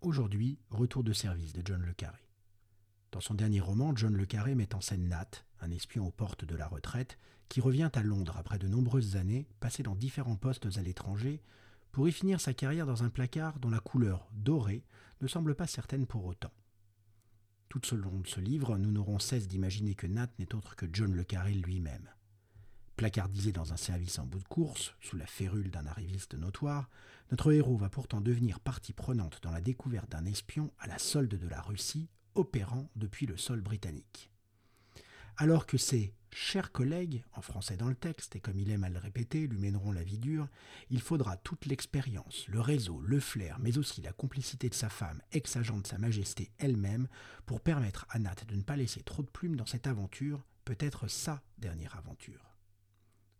Aujourd'hui, retour de service de John Le Carré. Dans son dernier roman, John Le Carré met en scène Nat, un espion aux portes de la retraite, qui revient à Londres après de nombreuses années, passées dans différents postes à l'étranger, pour y finir sa carrière dans un placard dont la couleur dorée ne semble pas certaine pour autant. Tout au long de ce livre, nous n'aurons cesse d'imaginer que Nat n'est autre que John Le Carré lui-même. Placardisé dans un service en bout de course, sous la férule d'un arriviste notoire, notre héros va pourtant devenir partie prenante dans la découverte d'un espion à la solde de la Russie, opérant depuis le sol britannique. Alors que ses chers collègues, en français dans le texte, et comme il aime à le répéter, lui mèneront la vie dure, il faudra toute l'expérience, le réseau, le flair, mais aussi la complicité de sa femme, ex-agent de Sa Majesté elle-même, pour permettre à Nat de ne pas laisser trop de plumes dans cette aventure, peut-être sa dernière aventure.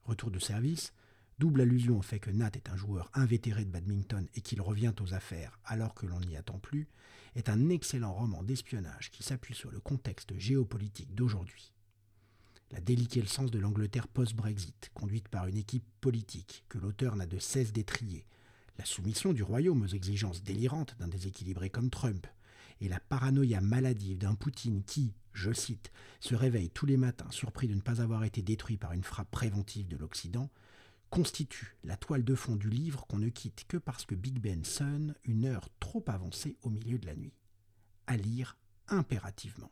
Retour de service, double allusion au fait que Nat est un joueur invétéré de badminton et qu'il revient aux affaires alors que l'on n'y attend plus, est un excellent roman d'espionnage qui s'appuie sur le contexte géopolitique d'aujourd'hui. La sens de l'Angleterre post-Brexit, conduite par une équipe politique que l'auteur n'a de cesse d'étrier, la soumission du royaume aux exigences délirantes d'un déséquilibré comme Trump, et la paranoïa maladive d'un Poutine qui, je cite, se réveille tous les matins surpris de ne pas avoir été détruit par une frappe préventive de l'Occident, constitue la toile de fond du livre qu'on ne quitte que parce que Big Ben sonne une heure trop avancée au milieu de la nuit. À lire impérativement.